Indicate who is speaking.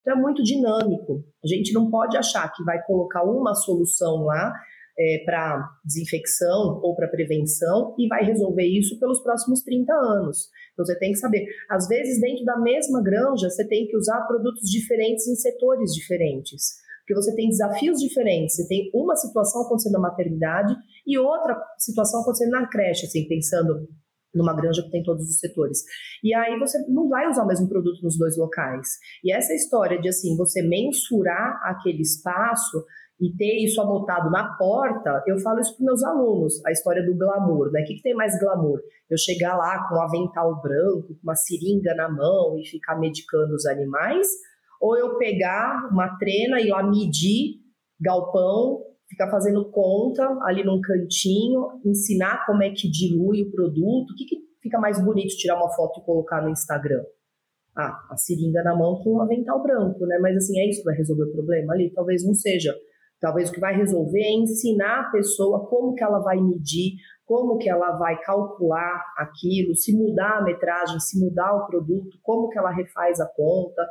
Speaker 1: Então é muito dinâmico. A gente não pode achar que vai colocar uma solução lá é, para desinfecção ou para prevenção e vai resolver isso pelos próximos 30 anos. Então você tem que saber, às vezes dentro da mesma granja você tem que usar produtos diferentes em setores diferentes. Porque você tem desafios diferentes, você tem uma situação acontecendo na maternidade e outra situação acontecendo na creche, assim, pensando numa granja que tem todos os setores. E aí você não vai usar o mesmo produto nos dois locais. E essa história de assim, você mensurar aquele espaço e ter isso anotado na porta, eu falo isso para meus alunos, a história do glamour, né? O que, que tem mais glamour? Eu chegar lá com um avental branco, com uma seringa na mão e ficar medicando os animais, ou eu pegar uma trena e lá medir galpão, ficar fazendo conta ali num cantinho, ensinar como é que dilui o produto, o que, que fica mais bonito tirar uma foto e colocar no Instagram? Ah, a seringa na mão com um avental branco, né? Mas assim, é isso que vai resolver o problema ali? Talvez não seja. Talvez o que vai resolver é ensinar a pessoa como que ela vai medir, como que ela vai calcular aquilo, se mudar a metragem, se mudar o produto, como que ela refaz a conta.